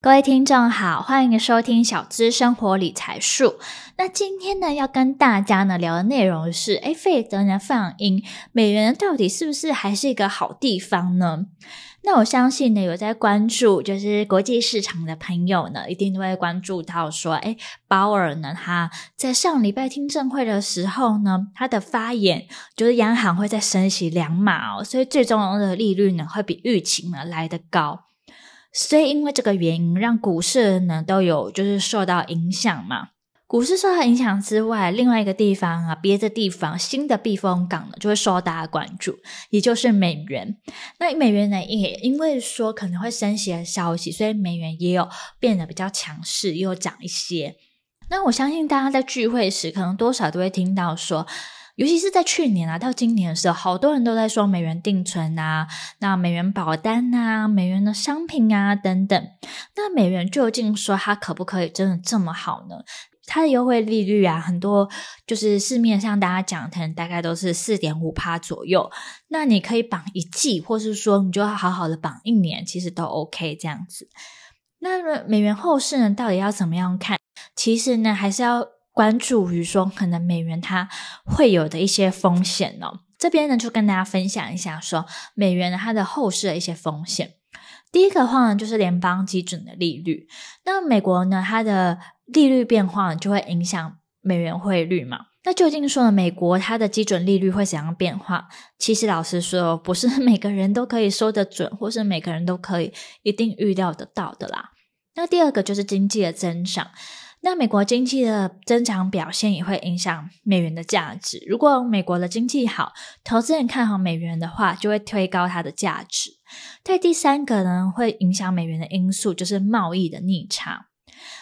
各位听众好，欢迎收听小资生活理财树。那今天呢，要跟大家呢聊的内容是：哎，费德呢放鹰，美元到底是不是还是一个好地方呢？那我相信呢，有在关注就是国际市场的朋友呢，一定都会关注到说，哎，鲍尔呢，他在上礼拜听证会的时候呢，他的发言就是央行会再升息两码哦，所以最终的利率呢会比预期呢来得高，所以因为这个原因，让股市呢都有就是受到影响嘛。股市受到影响之外，另外一个地方啊，别的地方新的避风港呢，就会受到大家关注，也就是美元。那美元呢，也因为说可能会升息的消息，所以美元也有变得比较强势，又涨一些。那我相信大家在聚会时，可能多少都会听到说，尤其是在去年啊到今年的时候，好多人都在说美元定存啊，那美元保单啊，美元的商品啊等等。那美元究竟说它可不可以真的这么好呢？它的优惠利率啊，很多就是市面上大家讲的，大概都是四点五趴左右。那你可以绑一季，或是说你就要好好的绑一年，其实都 OK 这样子。那美元后市呢，到底要怎么样看？其实呢，还是要关注于说，可能美元它会有的一些风险哦。这边呢，就跟大家分享一下说，美元它的后市的一些风险。第一个话呢，就是联邦基准的利率。那美国呢，它的利率变化就会影响美元汇率嘛。那究竟说，美国它的基准利率会怎样变化？其实老实说，不是每个人都可以说得准，或是每个人都可以一定预料得到的啦。那第二个就是经济的增长。那美国经济的增长表现也会影响美元的价值。如果美国的经济好，投资人看好美元的话，就会推高它的价值。对，第三个呢，会影响美元的因素就是贸易的逆差。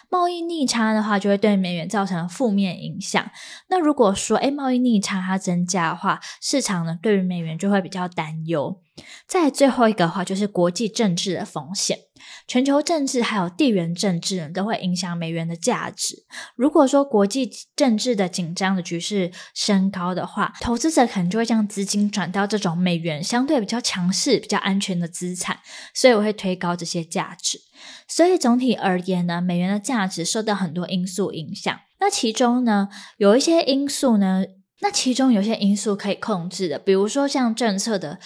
贸易逆差的话，就会对美元造成负面影响。那如果说，诶，贸易逆差它增加的话，市场呢对于美元就会比较担忧。再最后一个的话，就是国际政治的风险，全球政治还有地缘政治，都会影响美元的价值。如果说国际政治的紧张的局势升高的话，投资者可能就会将资金转到这种美元相对比较强势、比较安全的资产，所以我会推高这些价值。所以总体而言呢，美元的价值受到很多因素影响。那其中呢，有一些因素呢，那其中有些因素可以控制的，比如说像政策的。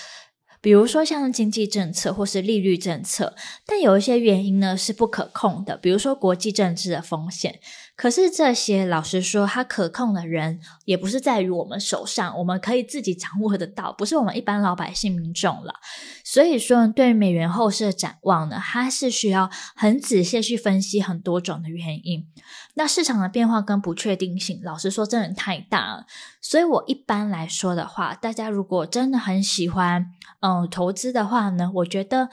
比如说像经济政策或是利率政策，但有一些原因呢是不可控的，比如说国际政治的风险。可是这些老实说，它可控的人也不是在于我们手上，我们可以自己掌握得到，不是我们一般老百姓民众了。所以说，对于美元后市的展望呢，它是需要很仔细去分析很多种的原因。那市场的变化跟不确定性，老实说真的太大了。所以我一般来说的话，大家如果真的很喜欢嗯投资的话呢，我觉得。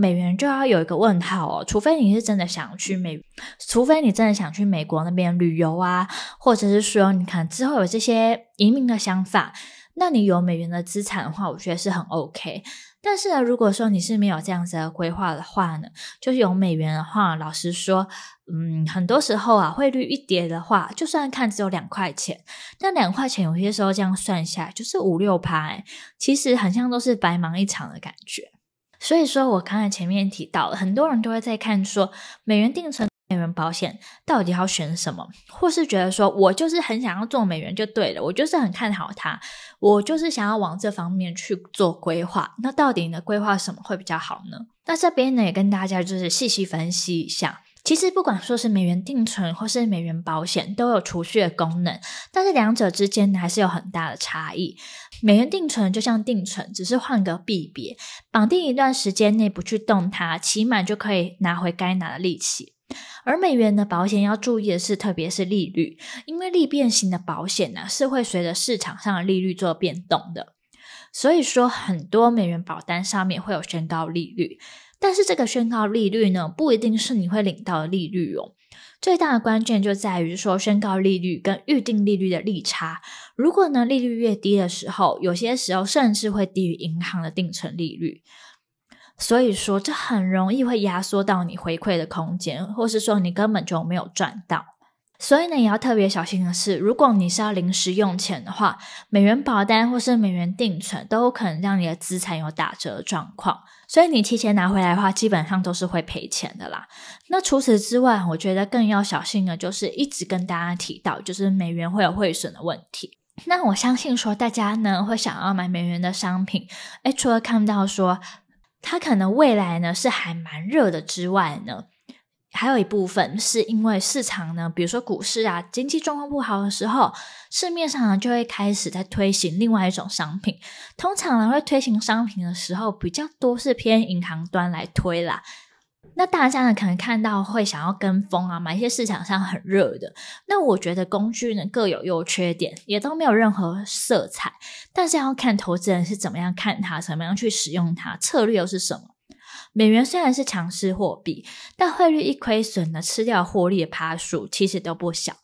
美元就要有一个问号哦，除非你是真的想去美，除非你真的想去美国那边旅游啊，或者是说你看之后有这些移民的想法，那你有美元的资产的话，我觉得是很 OK。但是呢，如果说你是没有这样子的规划的话呢，就是有美元的话，老实说，嗯，很多时候啊，汇率一跌的话，就算看只有两块钱，但两块钱有些时候这样算下来就是五六趴，哎，其实很像都是白忙一场的感觉。所以说，我刚才前面提到，很多人都会在看说，美元定存、美元保险到底要选什么，或是觉得说我就是很想要做美元就对了，我就是很看好它，我就是想要往这方面去做规划。那到底呢，规划什么会比较好呢？那这边呢，也跟大家就是细细分析一下。其实不管说是美元定存或是美元保险，都有储蓄的功能，但是两者之间还是有很大的差异。美元定存就像定存，只是换个币别，绑定一段时间内不去动它，期满就可以拿回该拿的利息。而美元的保险要注意的是，特别是利率，因为利变型的保险呢，是会随着市场上的利率做变动的。所以说，很多美元保单上面会有宣告利率。但是这个宣告利率呢，不一定是你会领到的利率哦。最大的关键就在于说，宣告利率跟预定利率的利差。如果呢，利率越低的时候，有些时候甚至会低于银行的定存利率。所以说这很容易会压缩到你回馈的空间，或是说你根本就没有赚到。所以呢，也要特别小心的是，如果你是要临时用钱的话，美元保单或是美元定存都有可能让你的资产有打折的状况。所以你提前拿回来的话，基本上都是会赔钱的啦。那除此之外，我觉得更要小心的，就是一直跟大家提到，就是美元会有汇损的问题。那我相信说，大家呢会想要买美元的商品，诶，除了看到说它可能未来呢是还蛮热的之外呢。还有一部分是因为市场呢，比如说股市啊，经济状况不好的时候，市面上呢就会开始在推行另外一种商品。通常呢会推行商品的时候，比较多是偏银行端来推啦。那大家呢可能看到会想要跟风啊，买一些市场上很热的。那我觉得工具呢各有优缺点，也都没有任何色彩，但是要看投资人是怎么样看它，怎么样去使用它，策略又是什么。美元虽然是强势货币，但汇率一亏损呢，吃掉获利的趴数其实都不小。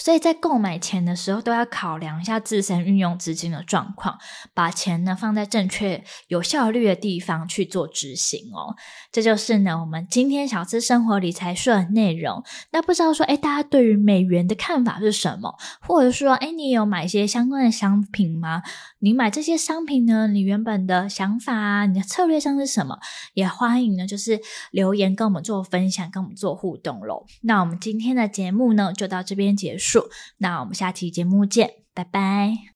所以在购买钱的时候，都要考量一下自身运用资金的状况，把钱呢放在正确、有效率的地方去做执行哦。这就是呢我们今天小资生活理财说的内容。那不知道说，哎，大家对于美元的看法是什么？或者说，哎，你有买一些相关的商品吗？你买这些商品呢，你原本的想法啊，你的策略上是什么？也欢迎呢，就是留言跟我们做分享，跟我们做互动喽。那我们今天的节目呢，就到这边结束束。那我们下期节目见，拜拜。